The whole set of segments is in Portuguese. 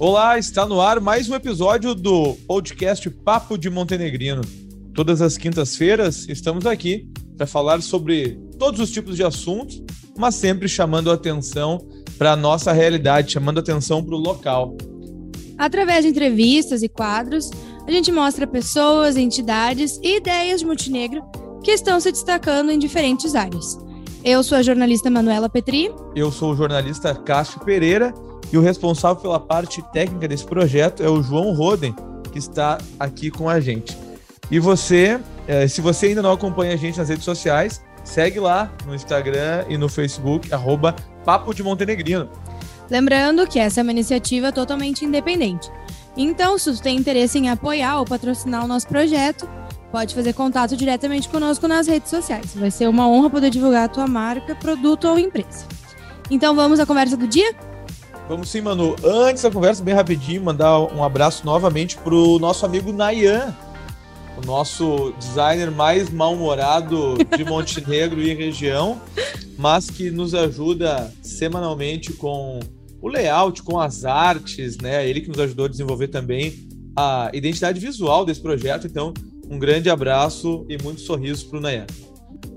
Olá, está no ar mais um episódio do podcast Papo de Montenegrino. Todas as quintas-feiras estamos aqui para falar sobre todos os tipos de assuntos, mas sempre chamando atenção para a nossa realidade, chamando atenção para o local. Através de entrevistas e quadros, a gente mostra pessoas, entidades e ideias de Montenegro que estão se destacando em diferentes áreas. Eu sou a jornalista Manuela Petri. Eu sou o jornalista Cássio Pereira e o responsável pela parte técnica desse projeto é o João Roden, que está aqui com a gente. E você, eh, se você ainda não acompanha a gente nas redes sociais, segue lá no Instagram e no Facebook, arroba Papo de Montenegrino. Lembrando que essa é uma iniciativa totalmente independente. Então, se você tem interesse em apoiar ou patrocinar o nosso projeto, pode fazer contato diretamente conosco nas redes sociais. Vai ser uma honra poder divulgar a tua marca, produto ou empresa. Então, vamos à conversa do dia? Vamos sim, Manu. Antes da conversa, bem rapidinho, mandar um abraço novamente pro nosso amigo Nayan, o nosso designer mais mal-humorado de Montenegro e região, mas que nos ajuda semanalmente com o layout, com as artes, né? Ele que nos ajudou a desenvolver também a identidade visual desse projeto. Então, um grande abraço e muitos sorrisos para o Nayan.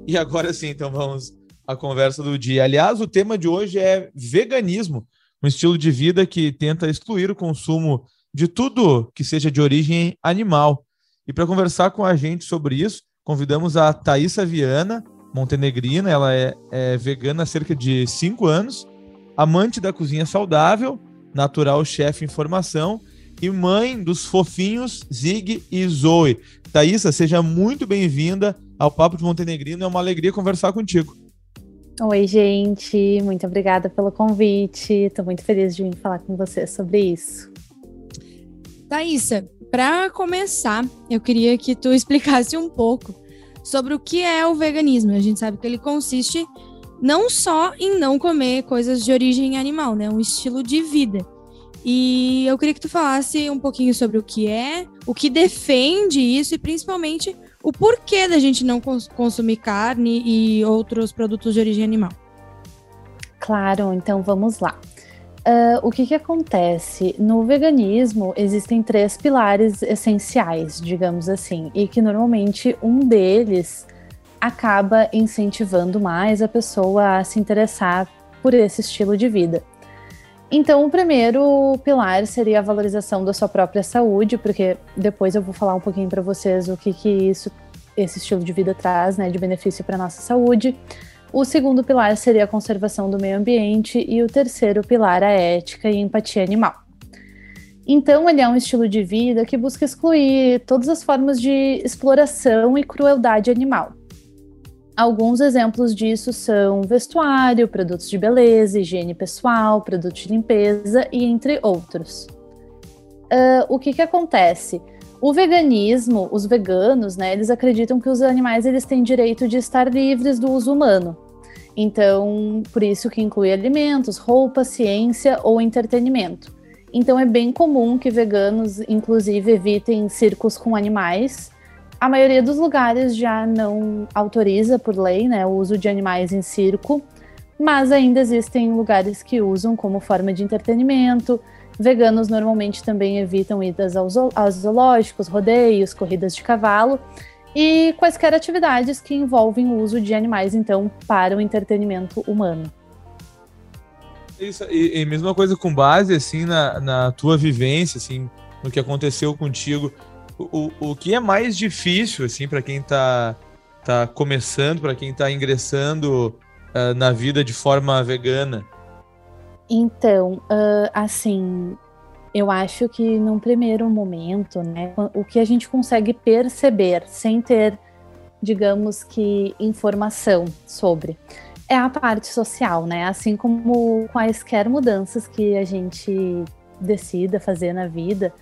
E agora sim, então vamos à conversa do dia. Aliás, o tema de hoje é veganismo um estilo de vida que tenta excluir o consumo de tudo que seja de origem animal. E para conversar com a gente sobre isso, convidamos a Thaisa Viana, montenegrina, ela é, é vegana há cerca de cinco anos, amante da cozinha saudável, natural chefe em formação e mãe dos fofinhos Zig e Zoe. Thaisa, seja muito bem-vinda ao Papo de Montenegrino, é uma alegria conversar contigo. Oi, gente, muito obrigada pelo convite. Estou muito feliz de vir falar com você sobre isso. Thaisa, para começar, eu queria que tu explicasse um pouco sobre o que é o veganismo. A gente sabe que ele consiste não só em não comer coisas de origem animal, né? Um estilo de vida. E eu queria que tu falasse um pouquinho sobre o que é, o que defende isso e principalmente o porquê da gente não cons consumir carne e outros produtos de origem animal. Claro, então vamos lá. Uh, o que, que acontece? No veganismo existem três pilares essenciais, digamos assim, e que normalmente um deles acaba incentivando mais a pessoa a se interessar por esse estilo de vida. Então, o primeiro pilar seria a valorização da sua própria saúde, porque depois eu vou falar um pouquinho para vocês o que, que isso, esse estilo de vida traz, né, de benefício para nossa saúde. O segundo pilar seria a conservação do meio ambiente e o terceiro pilar a ética e empatia animal. Então, ele é um estilo de vida que busca excluir todas as formas de exploração e crueldade animal. Alguns exemplos disso são vestuário, produtos de beleza, higiene pessoal, produtos de limpeza e entre outros. Uh, o que, que acontece? O veganismo, os veganos, né, eles acreditam que os animais eles têm direito de estar livres do uso humano. Então, por isso que inclui alimentos, roupa, ciência ou entretenimento. Então, é bem comum que veganos, inclusive, evitem circos com animais a maioria dos lugares já não autoriza por lei né, o uso de animais em circo, mas ainda existem lugares que usam como forma de entretenimento. Veganos normalmente também evitam idas aos, aos zoológicos, rodeios, corridas de cavalo e quaisquer atividades que envolvem o uso de animais, então, para o entretenimento humano. Isso, e, e mesma coisa com base, assim, na, na tua vivência, assim, no que aconteceu contigo o, o que é mais difícil, assim, para quem está tá começando, para quem está ingressando uh, na vida de forma vegana? Então, uh, assim, eu acho que num primeiro momento, né, o que a gente consegue perceber sem ter, digamos que, informação sobre é a parte social, né? Assim como quaisquer mudanças que a gente decida fazer na vida,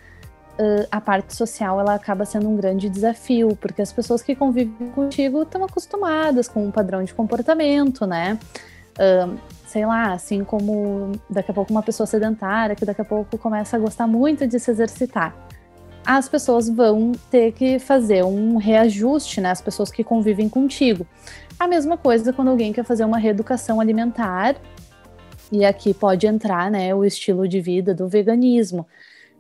uh, a parte social ela acaba sendo um grande desafio, porque as pessoas que convivem contigo estão acostumadas com um padrão de comportamento, né? Uh, sei lá, assim como daqui a pouco uma pessoa sedentária que daqui a pouco começa a gostar muito de se exercitar. As pessoas vão ter que fazer um reajuste, né? As pessoas que convivem contigo. A mesma coisa quando alguém quer fazer uma reeducação alimentar E aqui pode entrar, né, o estilo de vida do veganismo.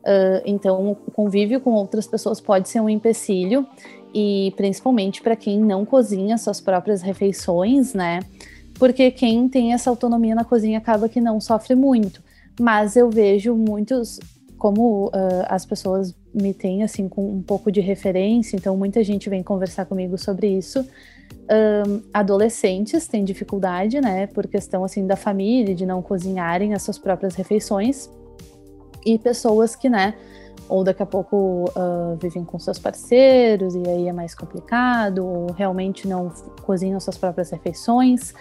Uh, então, o convívio com outras pessoas pode ser um empecilho, e principalmente para quem não cozinha suas próprias refeições, né? Porque quem tem essa autonomia na cozinha acaba que não sofre muito. Mas eu vejo muitos, como uh, as pessoas me têm assim com um pouco de referência, então muita gente vem conversar comigo sobre isso. Um, adolescentes têm dificuldade, né, por questão assim da família, de não cozinharem as suas próprias refeições, e pessoas que, né, ou daqui a pouco uh, vivem com seus parceiros e aí é mais complicado, ou realmente não cozinham suas próprias refeições.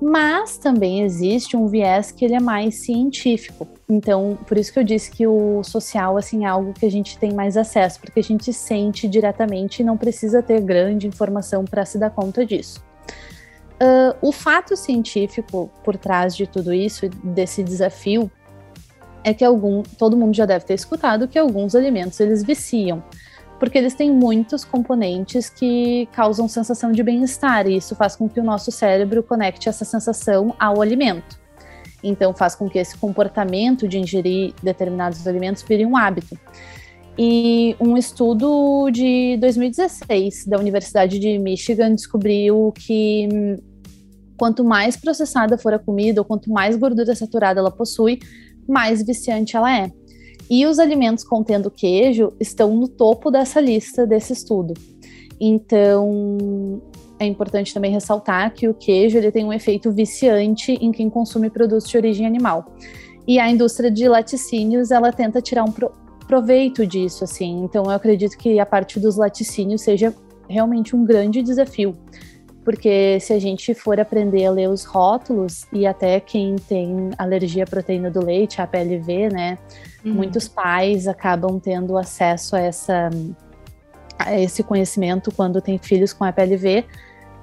Mas também existe um viés que ele é mais científico. Então, por isso que eu disse que o social assim é algo que a gente tem mais acesso, porque a gente sente diretamente e não precisa ter grande informação para se dar conta disso. Uh, o fato científico por trás de tudo isso, desse desafio, é que algum, todo mundo já deve ter escutado que alguns alimentos eles viciam, porque eles têm muitos componentes que causam sensação de bem-estar e isso faz com que o nosso cérebro conecte essa sensação ao alimento. Então faz com que esse comportamento de ingerir determinados alimentos vire um hábito. E um estudo de 2016 da Universidade de Michigan descobriu que hum, quanto mais processada for a comida ou quanto mais gordura saturada ela possui, mais viciante ela é. E os alimentos contendo queijo estão no topo dessa lista desse estudo. Então, é importante também ressaltar que o queijo ele tem um efeito viciante em quem consome produtos de origem animal. E a indústria de laticínios, ela tenta tirar um proveito disso, assim. Então, eu acredito que a parte dos laticínios seja realmente um grande desafio porque se a gente for aprender a ler os rótulos, e até quem tem alergia à proteína do leite, a PLV, né? Uhum. Muitos pais acabam tendo acesso a, essa, a esse conhecimento quando tem filhos com a PLV,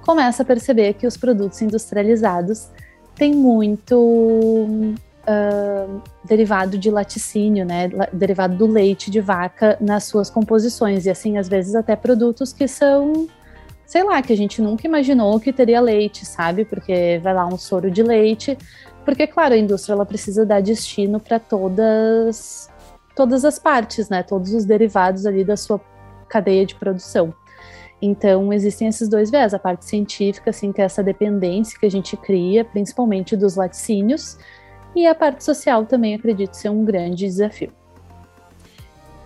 começa a perceber que os produtos industrializados têm muito uh, derivado de laticínio, né? Derivado do leite de vaca nas suas composições, e assim, às vezes até produtos que são sei lá, que a gente nunca imaginou que teria leite, sabe? Porque vai lá um soro de leite, porque claro, a indústria ela precisa dar destino para todas todas as partes, né? Todos os derivados ali da sua cadeia de produção. Então, existem esses dois viés, a parte científica, assim, que é essa dependência que a gente cria, principalmente dos laticínios, e a parte social também acredito ser um grande desafio.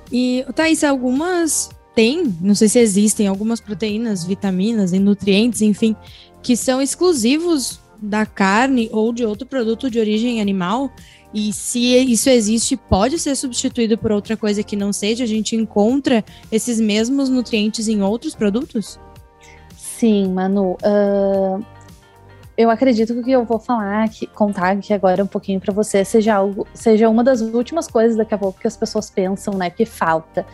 E, Thaís, algumas tem, não sei se existem algumas proteínas, vitaminas e nutrientes, enfim, que são exclusivos da carne ou de outro produto de origem animal. E se isso existe, pode ser substituído por outra coisa que não seja, a gente encontra esses mesmos nutrientes em outros produtos? Sim, Manu. Uh, eu acredito que o que eu vou falar, que, contar aqui agora um pouquinho para você, seja algo, seja uma das últimas coisas daqui a pouco que as pessoas pensam, né, que falta.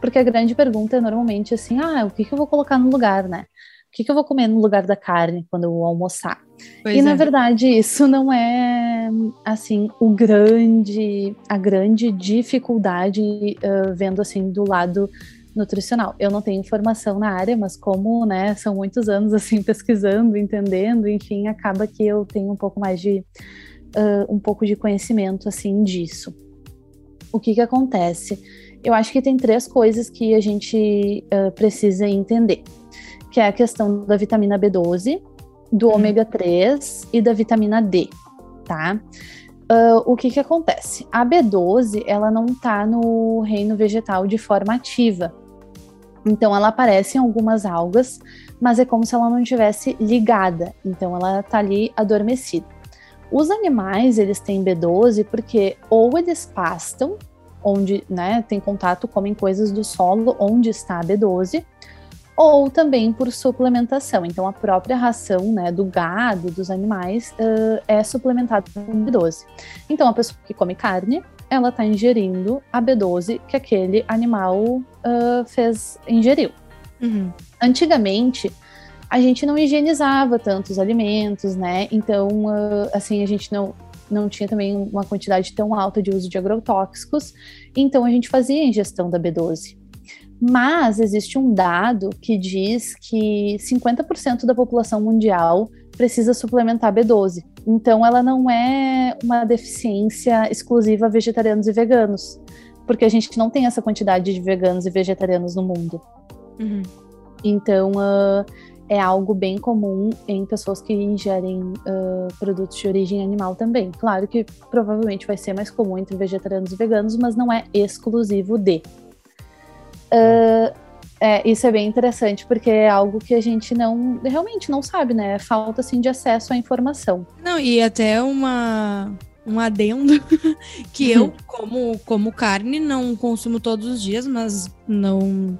Porque a grande pergunta é normalmente assim: ah, o que, que eu vou colocar no lugar, né? O que, que eu vou comer no lugar da carne quando eu almoçar? Pois e é. na verdade isso não é assim o grande a grande dificuldade uh, vendo assim do lado nutricional. Eu não tenho formação na área, mas como, né, são muitos anos assim pesquisando, entendendo, enfim, acaba que eu tenho um pouco mais de uh, um pouco de conhecimento assim disso. O que que acontece? Eu acho que tem três coisas que a gente uh, precisa entender, que é a questão da vitamina B12, do uhum. ômega 3 e da vitamina D, tá? Uh, o que que acontece? A B12, ela não tá no reino vegetal de forma ativa. Então, ela aparece em algumas algas, mas é como se ela não estivesse ligada. Então, ela tá ali adormecida. Os animais, eles têm B12 porque ou eles pastam onde né, tem contato, comem coisas do solo onde está a B12, ou também por suplementação. Então, a própria ração né, do gado, dos animais, uh, é suplementada com B12. Então, a pessoa que come carne, ela está ingerindo a B12 que aquele animal uh, fez ingeriu. Uhum. Antigamente, a gente não higienizava tantos alimentos, né? Então, uh, assim, a gente não não tinha também uma quantidade tão alta de uso de agrotóxicos, então a gente fazia a ingestão da B12. Mas existe um dado que diz que 50% da população mundial precisa suplementar B12. Então, ela não é uma deficiência exclusiva a vegetarianos e veganos, porque a gente não tem essa quantidade de veganos e vegetarianos no mundo. Uhum. Então, uh, é algo bem comum em pessoas que ingerem uh, produtos de origem animal também. Claro que provavelmente vai ser mais comum entre vegetarianos e veganos, mas não é exclusivo de. Uh, é, isso é bem interessante, porque é algo que a gente não realmente não sabe, né? Falta assim de acesso à informação. Não, e até uma um adendo que eu como como carne não consumo todos os dias, mas não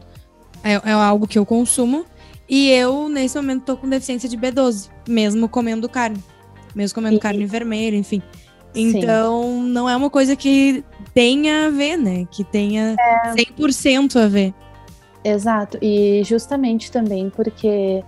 é, é algo que eu consumo e eu nesse momento tô com deficiência de B12, mesmo comendo carne, mesmo comendo e... carne vermelha, enfim. Então, Sim. não é uma coisa que tenha a ver, né? Que tenha é... 100% a ver. Exato, e justamente também porque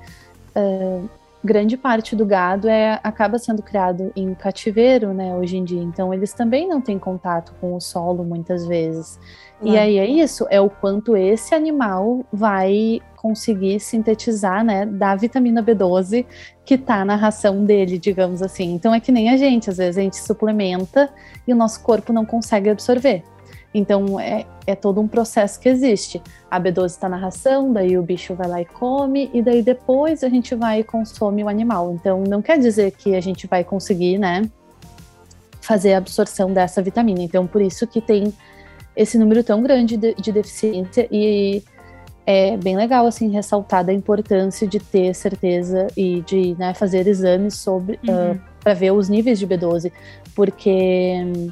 uh, grande parte do gado é, acaba sendo criado em cativeiro, né, hoje em dia. Então, eles também não têm contato com o solo muitas vezes. E aí é isso, é o quanto esse animal vai conseguir sintetizar, né, da vitamina B12 que tá na ração dele, digamos assim. Então é que nem a gente, às vezes a gente suplementa e o nosso corpo não consegue absorver. Então é, é todo um processo que existe. A B12 está na ração, daí o bicho vai lá e come, e daí depois a gente vai e consome o animal. Então não quer dizer que a gente vai conseguir, né, fazer a absorção dessa vitamina. Então por isso que tem esse número tão grande de, de deficiência e é bem legal assim ressaltar a importância de ter certeza e de né, fazer exames sobre uhum. uh, para ver os níveis de B12, porque hum,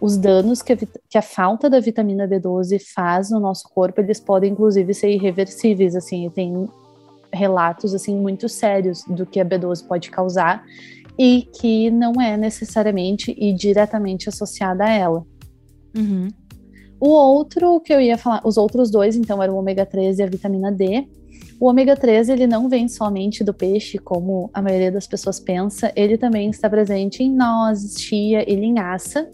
os danos que a, que a, falta da vitamina B12 faz no nosso corpo, eles podem inclusive ser irreversíveis, assim, tem relatos assim muito sérios do que a B12 pode causar e que não é necessariamente e diretamente associada a ela. Uhum. O outro que eu ia falar, os outros dois, então, eram o ômega 3 e a vitamina D. O ômega 3 ele não vem somente do peixe, como a maioria das pessoas pensa, ele também está presente em nozes, chia e linhaça.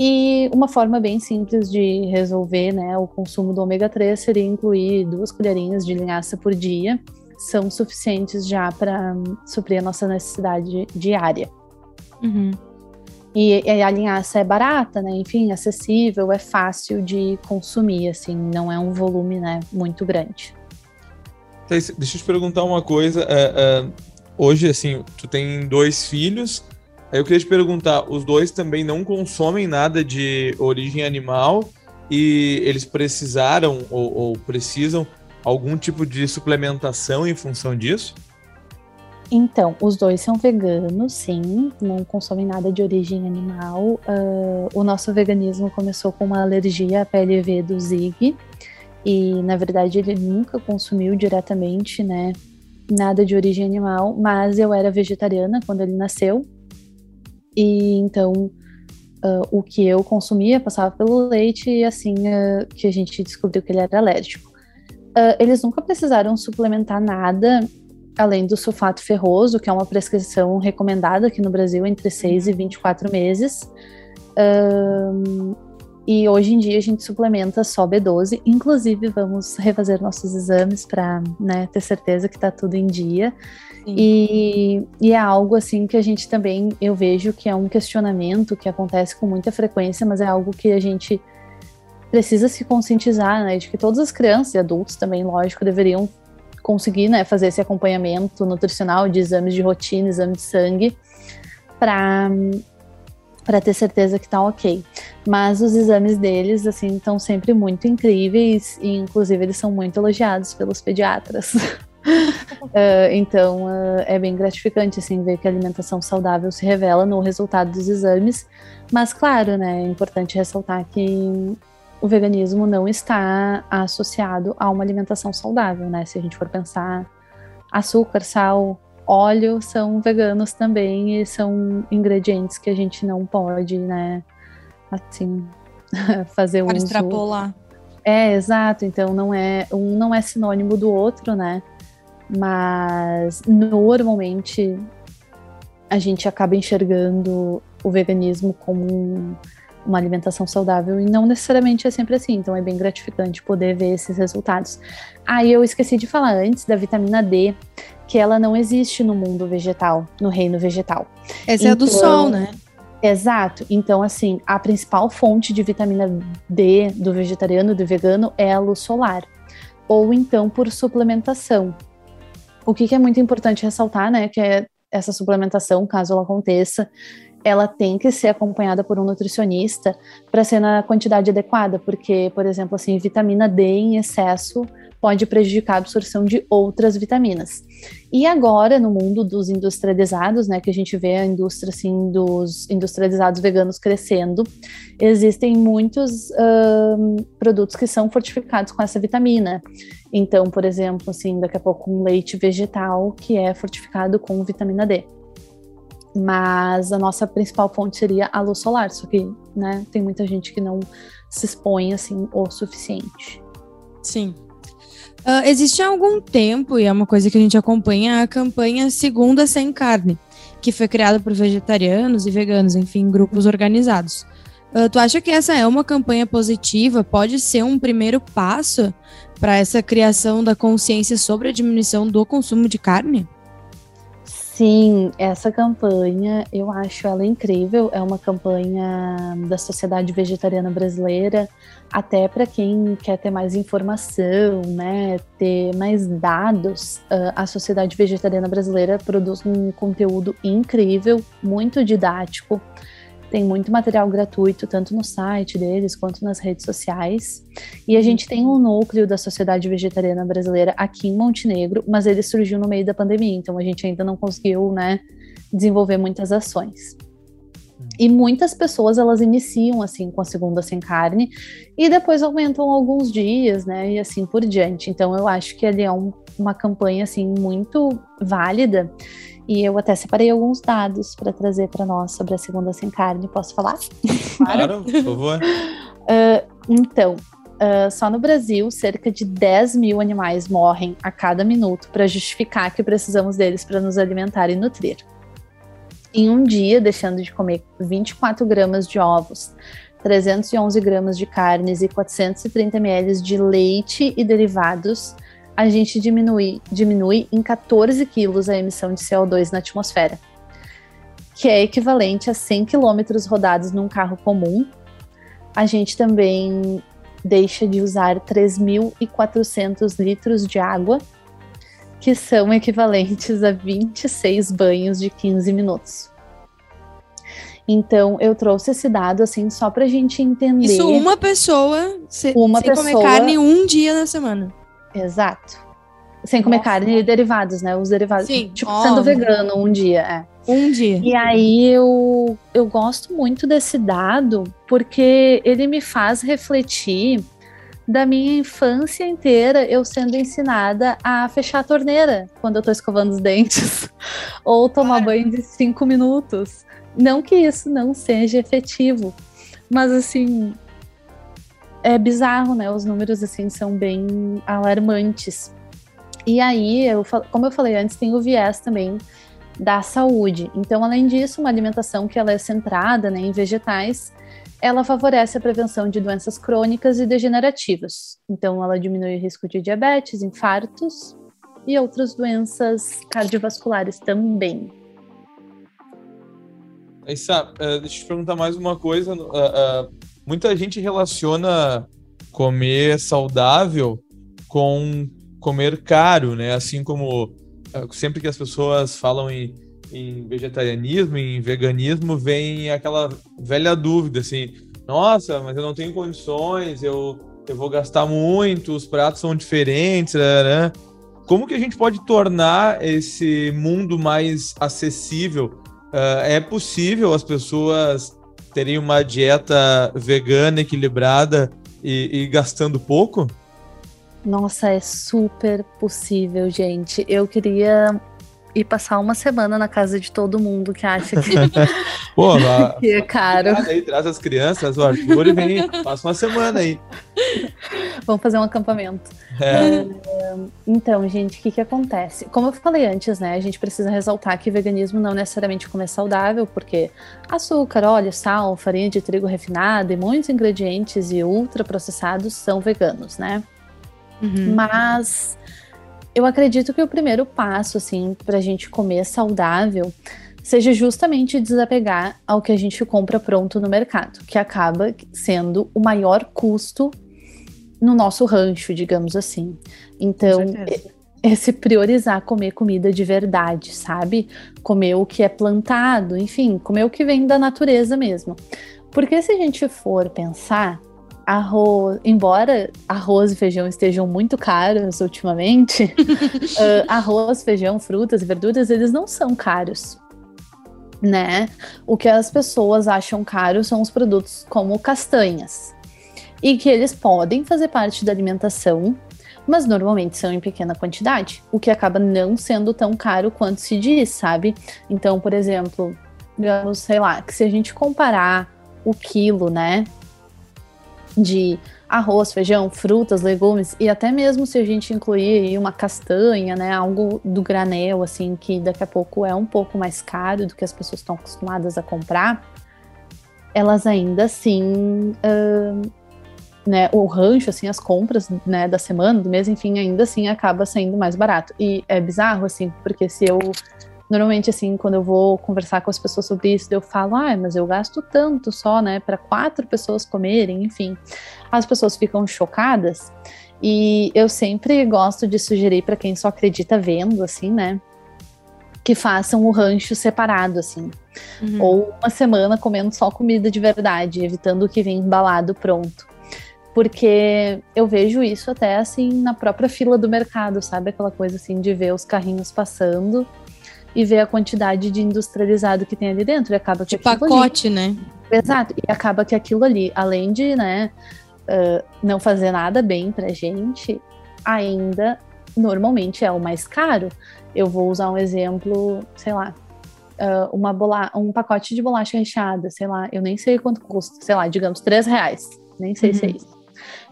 E uma forma bem simples de resolver né, o consumo do ômega 3 seria incluir duas colherinhas de linhaça por dia, são suficientes já para suprir a nossa necessidade diária. Uhum. E, e, a linhaça é barata, né? Enfim, acessível, é fácil de consumir, assim, não é um volume, né, muito grande. Deixa eu te perguntar uma coisa. É, é, hoje, assim, tu tem dois filhos Aí eu queria te perguntar, os dois também não consomem nada de origem animal e eles precisaram ou, ou precisam algum tipo de suplementação em função disso? Então, os dois são veganos, sim, não consomem nada de origem animal. Uh, o nosso veganismo começou com uma alergia à PLV do Zig, e na verdade ele nunca consumiu diretamente, né, nada de origem animal, mas eu era vegetariana quando ele nasceu, e então uh, o que eu consumia passava pelo leite e assim uh, que a gente descobriu que ele era alérgico. Eles nunca precisaram suplementar nada além do sulfato ferroso, que é uma prescrição recomendada aqui no Brasil entre 6 e 24 meses. e hoje em dia a gente suplementa só B12. Inclusive, vamos refazer nossos exames para né, ter certeza que está tudo em dia. E, e, é algo assim que a gente também eu vejo que é um questionamento que acontece com muita frequência, mas é algo que a gente precisa se conscientizar, né, de que todas as crianças e adultos também, lógico, deveriam conseguir, né, fazer esse acompanhamento nutricional de exames de rotina, exame de sangue, para para ter certeza que tá ok. Mas os exames deles, assim, estão sempre muito incríveis e, inclusive, eles são muito elogiados pelos pediatras. uh, então uh, é bem gratificante assim ver que a alimentação saudável se revela no resultado dos exames. Mas claro, né, é importante ressaltar que o veganismo não está associado a uma alimentação saudável, né? Se a gente for pensar, açúcar, sal, óleo são veganos também e são ingredientes que a gente não pode, né? Assim, fazer Para uso. extrapolar. É, exato. Então não é um não é sinônimo do outro, né? mas normalmente a gente acaba enxergando o veganismo como um, uma alimentação saudável e não necessariamente é sempre assim, então é bem gratificante poder ver esses resultados. Aí ah, eu esqueci de falar antes da vitamina D, que ela não existe no mundo vegetal, no reino vegetal. Essa então, é a do sol, né? Exato. Então, assim, a principal fonte de vitamina D do vegetariano do vegano é a luz solar. Ou então por suplementação. O que, que é muito importante ressaltar, né? Que é essa suplementação, caso ela aconteça, ela tem que ser acompanhada por um nutricionista para ser na quantidade adequada, porque, por exemplo, assim, vitamina D em excesso pode prejudicar a absorção de outras vitaminas. E agora, no mundo dos industrializados, né, que a gente vê a indústria assim, dos industrializados veganos crescendo, existem muitos produtos que são fortificados com essa vitamina. Então, por exemplo, assim, daqui a pouco um leite vegetal que é fortificado com vitamina D. Mas a nossa principal fonte seria a luz solar, só que, né, tem muita gente que não se expõe assim o suficiente. Sim, Uh, existe há algum tempo, e é uma coisa que a gente acompanha, a campanha Segunda Sem Carne, que foi criada por vegetarianos e veganos, enfim, grupos organizados. Uh, tu acha que essa é uma campanha positiva? Pode ser um primeiro passo para essa criação da consciência sobre a diminuição do consumo de carne? Sim, essa campanha eu acho ela incrível. É uma campanha da Sociedade Vegetariana Brasileira, até para quem quer ter mais informação, né, ter mais dados. a Sociedade Vegetariana Brasileira produz um conteúdo incrível, muito didático. Tem muito material gratuito, tanto no site deles quanto nas redes sociais. E a gente tem um núcleo da Sociedade Vegetariana Brasileira aqui em Montenegro, mas ele surgiu no meio da pandemia, então a gente ainda não conseguiu, né, desenvolver muitas ações. E muitas pessoas elas iniciam assim com a segunda sem carne e depois aumentam alguns dias, né? E assim por diante. Então eu acho que ali é um, uma campanha assim muito válida e eu até separei alguns dados para trazer para nós sobre a segunda sem carne. Posso falar? Claro, por favor. uh, então, uh, só no Brasil, cerca de 10 mil animais morrem a cada minuto para justificar que precisamos deles para nos alimentar e nutrir. Em um dia, deixando de comer 24 gramas de ovos, 311 gramas de carnes e 430 ml de leite e derivados, a gente diminui, diminui em 14 quilos a emissão de CO2 na atmosfera, que é equivalente a 100 quilômetros rodados num carro comum. A gente também deixa de usar 3.400 litros de água, que são equivalentes a 26 banhos de 15 minutos. Então, eu trouxe esse dado, assim, só pra gente entender. Isso uma pessoa se, uma sem pessoa... comer carne um dia na semana. Exato. Sem comer Nossa. carne e derivados, né? Os derivados. Sim, tipo, sendo vegano um dia, é. Um dia. E aí eu, eu gosto muito desse dado porque ele me faz refletir da minha infância inteira eu sendo ensinada a fechar a torneira quando eu tô escovando os dentes. Ou tomar banho de cinco minutos. Não que isso não seja efetivo, mas assim, é bizarro, né? Os números assim são bem alarmantes. E aí, eu, como eu falei antes, tem o viés também da saúde. Então, além disso, uma alimentação que ela é centrada né, em vegetais, ela favorece a prevenção de doenças crônicas e degenerativas. Então, ela diminui o risco de diabetes, infartos e outras doenças cardiovasculares também. Essa, uh, deixa eu te perguntar mais uma coisa. Uh, uh, muita gente relaciona comer saudável com comer caro, né? Assim como sempre que as pessoas falam em, em vegetarianismo, em veganismo, vem aquela velha dúvida assim: nossa, mas eu não tenho condições, eu, eu vou gastar muito, os pratos são diferentes, né? Como que a gente pode tornar esse mundo mais acessível? Uh, é possível as pessoas terem uma dieta vegana equilibrada e, e gastando pouco? Nossa, é super possível, gente. Eu queria e passar uma semana na casa de todo mundo que acha que, Pô, lá, que é caro. aí, traz as crianças, o Arthur e vem, passa uma semana aí. Vamos fazer um acampamento. É, Então, gente, o que, que acontece? Como eu falei antes, né? A gente precisa ressaltar que veganismo não necessariamente comer saudável, porque açúcar, óleo, sal, farinha de trigo refinada e muitos ingredientes e ultraprocessados são veganos, né? Uhum. Mas eu acredito que o primeiro passo, assim, pra gente comer saudável seja justamente desapegar ao que a gente compra pronto no mercado, que acaba sendo o maior custo no nosso rancho, digamos assim. Então, certeza. esse priorizar comer comida de verdade, sabe? Comer o que é plantado, enfim, comer o que vem da natureza mesmo. Porque se a gente for pensar, arroz, embora arroz e feijão estejam muito caros ultimamente, ah, arroz, feijão, frutas e verduras, eles não são caros. Né? O que as pessoas acham caro são os produtos como castanhas. E que eles podem fazer parte da alimentação, mas normalmente são em pequena quantidade, o que acaba não sendo tão caro quanto se diz, sabe? Então, por exemplo, digamos, sei lá, que se a gente comparar o quilo, né, de arroz, feijão, frutas, legumes e até mesmo se a gente incluir uma castanha, né, algo do granel assim que daqui a pouco é um pouco mais caro do que as pessoas estão acostumadas a comprar, elas ainda assim, ahn, né, o rancho assim, as compras, né, da semana, do mês, enfim, ainda assim acaba saindo mais barato. E é bizarro assim, porque se eu Normalmente, assim, quando eu vou conversar com as pessoas sobre isso, eu falo, ah, mas eu gasto tanto só, né, para quatro pessoas comerem, enfim. As pessoas ficam chocadas e eu sempre gosto de sugerir para quem só acredita vendo, assim, né, que façam o rancho separado, assim, Uhum. ou uma semana comendo só comida de verdade, evitando o que vem embalado pronto. Porque eu vejo isso até assim na própria fila do mercado, sabe? Aquela coisa assim de ver os carrinhos passando e ver a quantidade de industrializado que tem ali dentro. E acaba que De aquilo ali- pacote, né? Exato. E acaba que aquilo ali, além de, né, ah, não fazer nada bem pra gente, ainda normalmente é o mais caro. Eu vou usar um exemplo, sei lá, ah, uma bola um pacote de bolacha recheada, sei lá, eu nem sei quanto custa, sei lá, digamos, três reais. Nem sei se é Uhum. isso.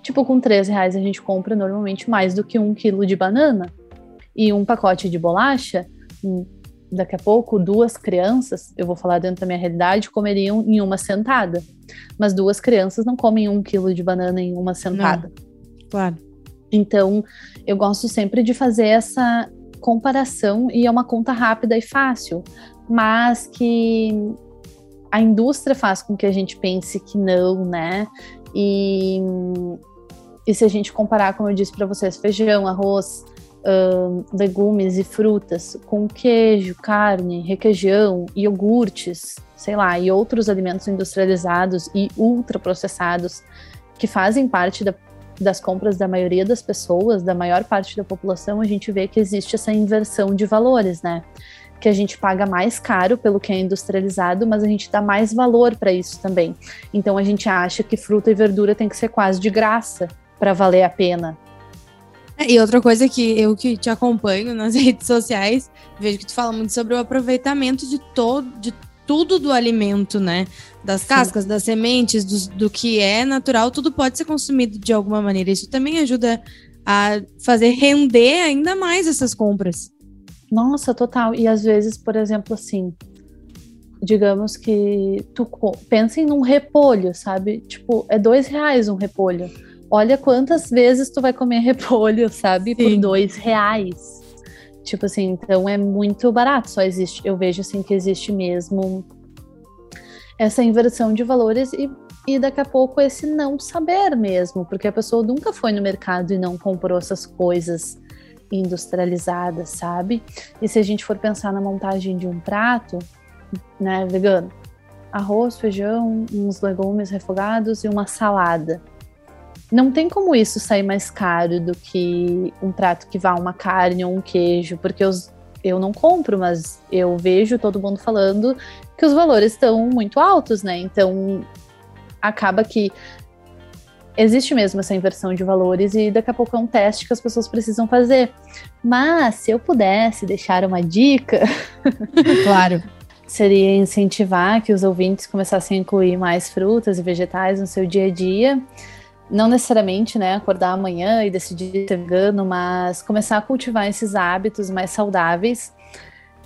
Tipo, com três reais a gente compra normalmente mais do que um quilo de banana. E um pacote de bolacha, hum, daqui a pouco, duas crianças, eu vou falar dentro da minha realidade, comeriam em uma sentada. Mas duas crianças não comem um quilo de banana em uma sentada. Claro. Então, eu gosto sempre de fazer essa comparação e é uma conta rápida e fácil, mas que a indústria faz com que a gente pense que não, né? E, e se a gente comparar, como eu disse para vocês, feijão, arroz, legumes e frutas com queijo, carne, requeijão, iogurtes, sei lá, e outros alimentos industrializados e ultraprocessados que fazem parte da das compras da maioria das pessoas, da maior parte da população, a gente vê que existe essa inversão de valores, né? Que a gente paga mais caro pelo que é industrializado, mas a gente dá mais valor para isso também. Então a gente acha que fruta e verdura tem que ser quase de graça para valer a pena. E outra coisa que eu que te acompanho nas redes sociais, vejo que tu fala muito sobre o aproveitamento de todo, de tudo do alimento, né? Das Sim. cascas, das sementes, do, do que é natural, tudo pode ser consumido de alguma maneira. Isso também ajuda a fazer render ainda mais essas compras. Nossa, total. E às vezes, por exemplo, assim, digamos que tu pensa em um repolho, sabe? Tipo, é dois reais um repolho. Olha quantas vezes tu vai comer repolho, sabe? Por Sim. dois reais. Tipo assim, então é muito barato. Só existe, eu vejo assim que existe mesmo essa inversão de valores e, e daqui a pouco esse não saber mesmo, porque a pessoa nunca foi no mercado e não comprou essas coisas industrializadas, sabe? E se a gente for pensar na montagem de um prato, né, vegano, arroz, feijão, uns legumes refogados e uma salada. Não tem como isso sair mais caro do que um prato que vá uma carne ou um queijo, porque os, eu não compro, mas eu vejo todo mundo falando que os valores estão muito altos, né? Então acaba que existe mesmo essa inversão de valores e daqui a pouco é um teste que as pessoas precisam fazer. Mas se eu pudesse deixar uma dica, claro, seria incentivar que os ouvintes começassem a incluir mais frutas e vegetais no seu dia a dia. Não necessariamente, né, acordar amanhã e decidir ser vegano, mas começar a cultivar esses hábitos mais saudáveis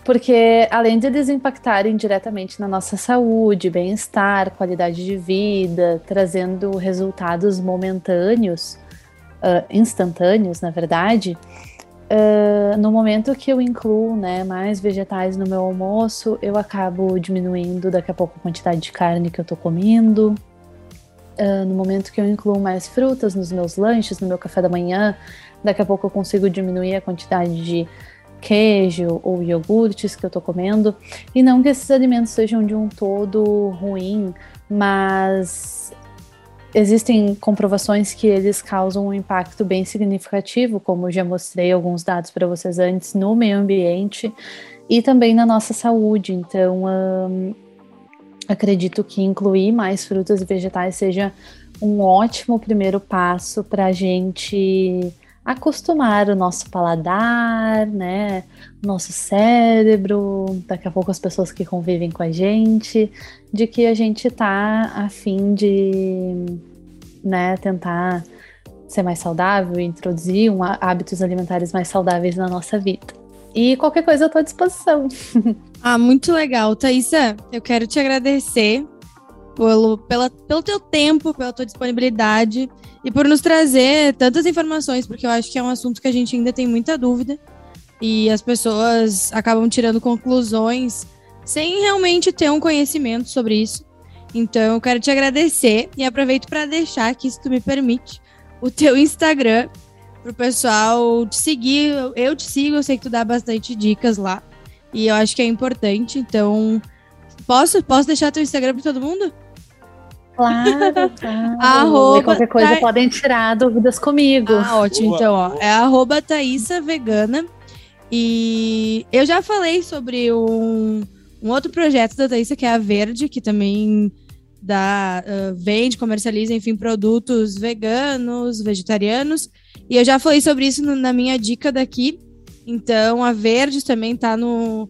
porque além de eles impactarem diretamente na nossa saúde, bem-estar, qualidade de vida, trazendo resultados momentâneos, uh, instantâneos, na verdade, uh, no momento que eu incluo né, mais vegetais no meu almoço, eu acabo diminuindo daqui a pouco a quantidade de carne que eu estou comendo. Uh, no momento que eu incluo mais frutas nos meus lanches, no meu café da manhã, daqui a pouco eu consigo diminuir a quantidade de queijo ou iogurtes que eu tô comendo. E não que esses alimentos sejam de um todo ruim, mas existem comprovações que eles causam um impacto bem significativo, como já mostrei alguns dados para vocês antes, no meio ambiente e também na nossa saúde. Então, acredito que incluir mais frutas e vegetais seja um ótimo primeiro passo para a gente acostumar o nosso paladar, né, nosso cérebro, daqui a pouco as pessoas que convivem com a gente, de que a gente tá a fim de, né, tentar ser mais saudável, introduzir um, hábitos alimentares mais saudáveis na nossa vida. E qualquer coisa eu tô à disposição. ah, muito legal. Thaisa, eu quero te agradecer pelo, pela, pelo teu tempo, pela tua disponibilidade e por nos trazer tantas informações, porque eu acho que é um assunto que a gente ainda tem muita dúvida e as pessoas acabam tirando conclusões sem realmente ter um conhecimento sobre isso. Então, eu quero te agradecer e aproveito para deixar aqui, se tu me permite, o teu Instagram para o pessoal te seguir. Eu te sigo, eu sei que tu dá bastante dicas lá e eu acho que é importante. Então, posso, posso deixar teu Instagram para todo mundo? Claro, claro. arroba, qualquer coisa Tha... podem tirar dúvidas comigo. Ah, ótimo. Boa, então, ó, boa. é arroba Thaísa Vegana. E eu já falei sobre um, um outro projeto da Thaísa, que é a Verde, que também dá, uh, vende, comercializa, enfim, produtos veganos, vegetarianos. E eu já falei sobre isso no, na minha dica daqui. Então, a Verde também tá no,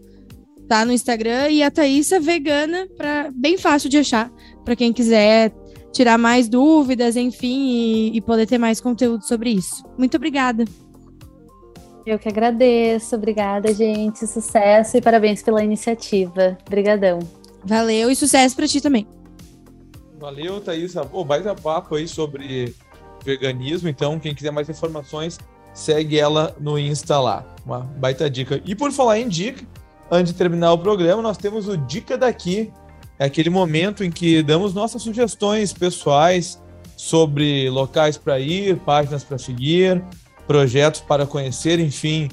tá no Instagram. E a Thaísa Vegana, pra, bem fácil de achar para quem quiser tirar mais dúvidas, enfim, e, e poder ter mais conteúdo sobre isso. Muito obrigada. Eu que agradeço, obrigada, gente. Sucesso e parabéns pela iniciativa. Obrigadão. Valeu e sucesso para ti também. Valeu, Thaís. Pô, baita papo aí sobre veganismo. Então, quem quiser mais informações, segue ela no Insta lá. Uma baita dica. E por falar em dica, antes de terminar o programa, nós temos o Dica Daqui, é aquele momento em que damos nossas sugestões pessoais sobre locais para ir, páginas para seguir, projetos para conhecer, enfim,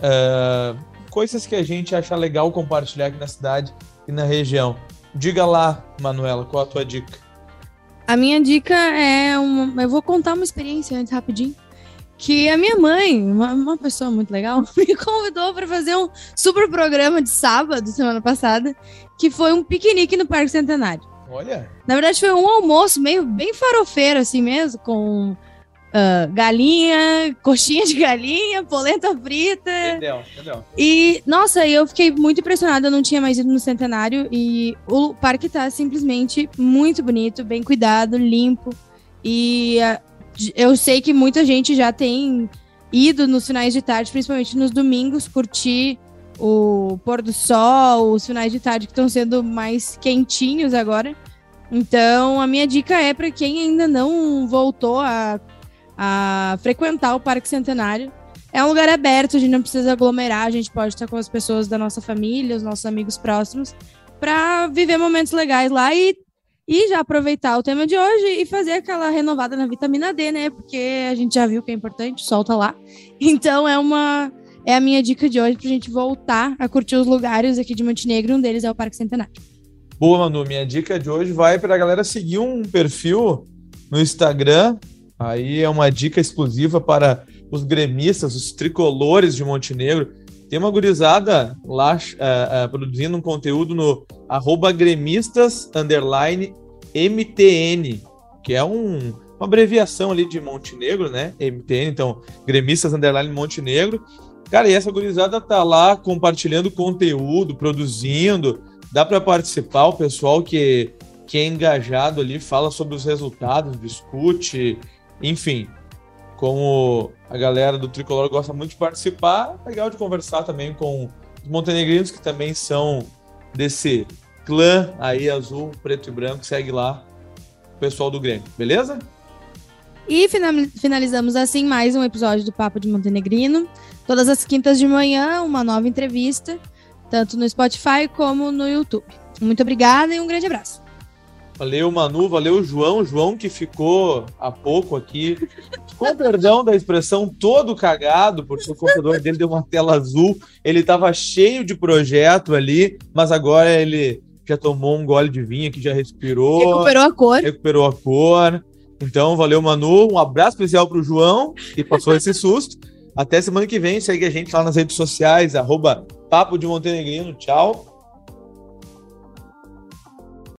uh, coisas que a gente acha legal compartilhar aqui na cidade e na região. Diga lá, Manuela, qual a tua dica? A minha dica é uma. Eu vou contar uma experiência antes rapidinho que a minha mãe, uma, uma pessoa muito legal, me convidou para fazer um super programa de sábado, semana passada, que foi um piquenique no Parque Centenário. Olha. Na verdade, foi um almoço meio bem farofeiro, assim mesmo, com uh, galinha, coxinha de galinha, polenta frita. Entendeu, entendeu. E, nossa, eu fiquei muito impressionada, eu não tinha mais ido no Centenário. E o parque tá simplesmente muito bonito, bem cuidado, limpo. E uh, eu sei que muita gente já tem ido nos finais de tarde, principalmente nos domingos, curtir o pôr do sol, os finais de tarde que estão sendo mais quentinhos agora. Então, a minha dica é para quem ainda não voltou a, a frequentar o Parque Centenário. É um lugar aberto, a gente não precisa aglomerar, a gente pode estar com as pessoas da nossa família, os nossos amigos próximos, para viver momentos legais lá e e já aproveitar o tema de hoje e fazer aquela renovada na vitamina D, né? Porque a gente já viu que é importante, solta lá. Então é uma é a minha dica de hoje pra gente voltar a curtir os lugares aqui de Montenegro, um deles é o Parque Centenário. Boa, Manu, minha dica de hoje vai para a galera seguir um perfil no Instagram. Aí é uma dica exclusiva para os gremistas, os tricolores de Montenegro tem uma gurizada lá uh, uh, produzindo um conteúdo no arroba gremistas underline MTN, que é um, uma abreviação ali de Montenegro, né? MTN, então, Gremistas Underline Montenegro. Cara, e essa gurizada tá lá compartilhando conteúdo, produzindo, dá para participar, o pessoal que, que é engajado ali fala sobre os resultados, discute, enfim. Como a galera do Tricolor gosta muito de participar, é legal de conversar também com os montenegrinos que também são desse clã aí azul, preto e branco, segue lá o pessoal do Grêmio, beleza? E finalizamos assim mais um episódio do Papo de Montenegrino. Todas as quintas de manhã, uma nova entrevista, tanto no Spotify como no YouTube. Muito obrigada e um grande abraço. Valeu, Manu, valeu, João. João que ficou há pouco aqui, com perdão da expressão, todo cagado, porque o computador dele deu uma tela azul. Ele estava cheio de projeto ali, mas agora ele já tomou um gole de vinho que já respirou. Recuperou a cor. Recuperou a cor. Então, valeu, Manu. Um abraço especial para o João, que passou esse susto. Até semana que vem. Segue a gente lá nas redes sociais, arroba Papo de Montenegrino. Tchau.